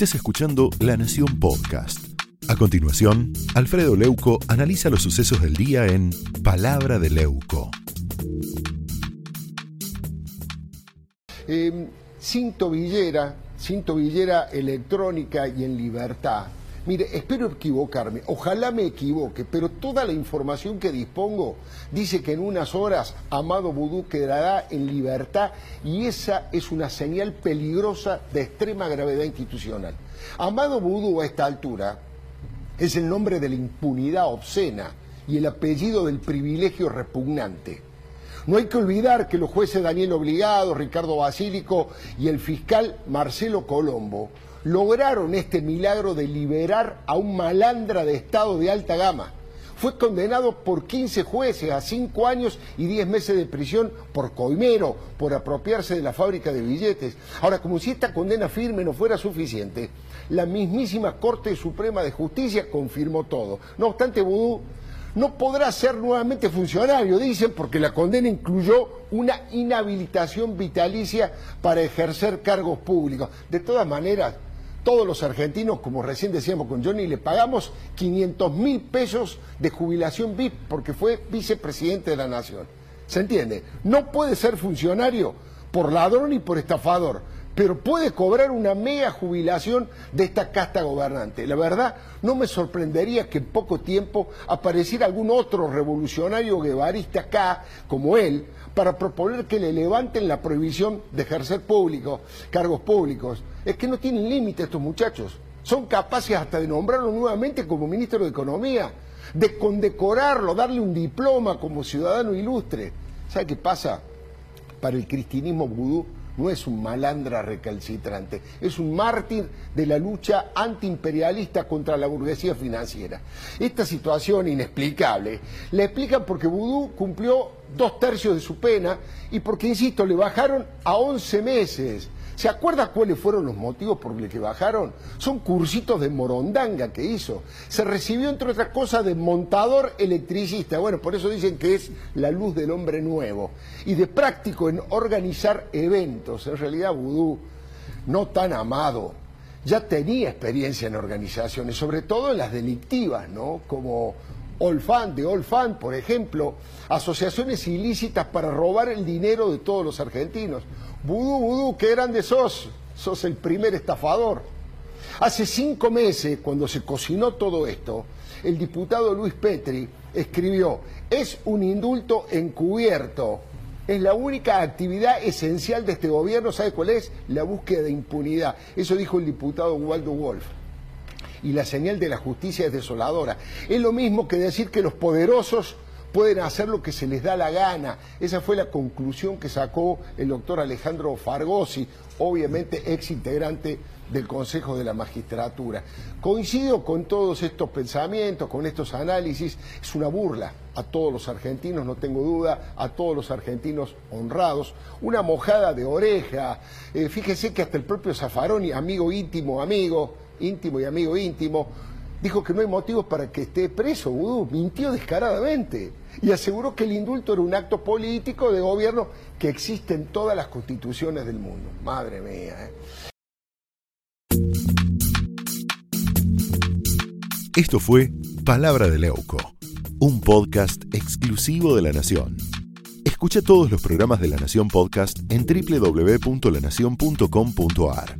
Estás escuchando La Nación Podcast. A continuación, Alfredo Leuco analiza los sucesos del día en Palabra de Leuco. Sin tobillera, sin electrónica y en libertad. Mire, espero equivocarme, ojalá me equivoque, pero toda la información que dispongo dice que en unas horas Amado Vudú quedará en libertad y esa es una señal peligrosa de extrema gravedad institucional. Amado Vudú a esta altura es el nombre de la impunidad obscena y el apellido del privilegio repugnante. No hay que olvidar que los jueces Daniel Obligado, Ricardo Basílico y el fiscal Marcelo Colombo lograron este milagro de liberar a un malandra de Estado de alta gama. Fue condenado por 15 jueces a 5 años y 10 meses de prisión por coimero, por apropiarse de la fábrica de billetes. Ahora, como si esta condena firme no fuera suficiente, la mismísima Corte Suprema de Justicia confirmó todo. No obstante, Vudú no podrá ser nuevamente funcionario, dicen, porque la condena incluyó una inhabilitación vitalicia para ejercer cargos públicos. De todas maneras, todos los argentinos, como recién decíamos con Johnny, le pagamos 500 mil pesos de jubilación VIP porque fue vicepresidente de la Nación. ¿Se entiende? No puede ser funcionario por ladrón y por estafador, pero puede cobrar una mega jubilación de esta casta gobernante. La verdad, no me sorprendería que en poco tiempo apareciera algún otro revolucionario guevarista acá, como él, para proponer que le levanten la prohibición de ejercer cargos públicos. Es que no tienen límite estos muchachos. Son capaces hasta de nombrarlo nuevamente como ministro de Economía, de condecorarlo, darle un diploma como ciudadano ilustre. ¿Sabe qué pasa? Para el cristianismo vudú no es un malandra recalcitrante, es un mártir de la lucha antiimperialista contra la burguesía financiera. Esta situación inexplicable la explican porque Vudú cumplió dos tercios de su pena y porque, insisto, le bajaron a 11 meses ¿Se acuerda cuáles fueron los motivos por los que bajaron? Son cursitos de morondanga que hizo. Se recibió, entre otras cosas, de montador electricista. Bueno, por eso dicen que es la luz del hombre nuevo. Y de práctico en organizar eventos. En realidad, Vudú, no tan amado, ya tenía experiencia en organizaciones, sobre todo en las delictivas, ¿no? Como Olfan, de Olfan, por ejemplo, asociaciones ilícitas para robar el dinero de todos los argentinos. Vudú, vudú, qué grande sos, sos el primer estafador. Hace cinco meses, cuando se cocinó todo esto, el diputado Luis Petri escribió, es un indulto encubierto. Es la única actividad esencial de este gobierno, ¿sabe cuál es? La búsqueda de impunidad. Eso dijo el diputado Waldo Wolf y la señal de la justicia es desoladora. Es lo mismo que decir que los poderosos pueden hacer lo que se les da la gana. Esa fue la conclusión que sacó el doctor Alejandro Fargosi, obviamente ex integrante del Consejo de la Magistratura. Coincido con todos estos pensamientos, con estos análisis, es una burla a todos los argentinos, no tengo duda, a todos los argentinos honrados, una mojada de oreja. Eh, fíjese que hasta el propio Zaffaroni, amigo íntimo, amigo, íntimo y amigo íntimo, dijo que no hay motivos para que esté preso. Mintió descaradamente y aseguró que el indulto era un acto político de gobierno que existe en todas las constituciones del mundo. Madre mía. ¿eh? Esto fue Palabra de Leuco, un podcast exclusivo de La Nación. Escucha todos los programas de La Nación Podcast en www.lanacion.com.ar.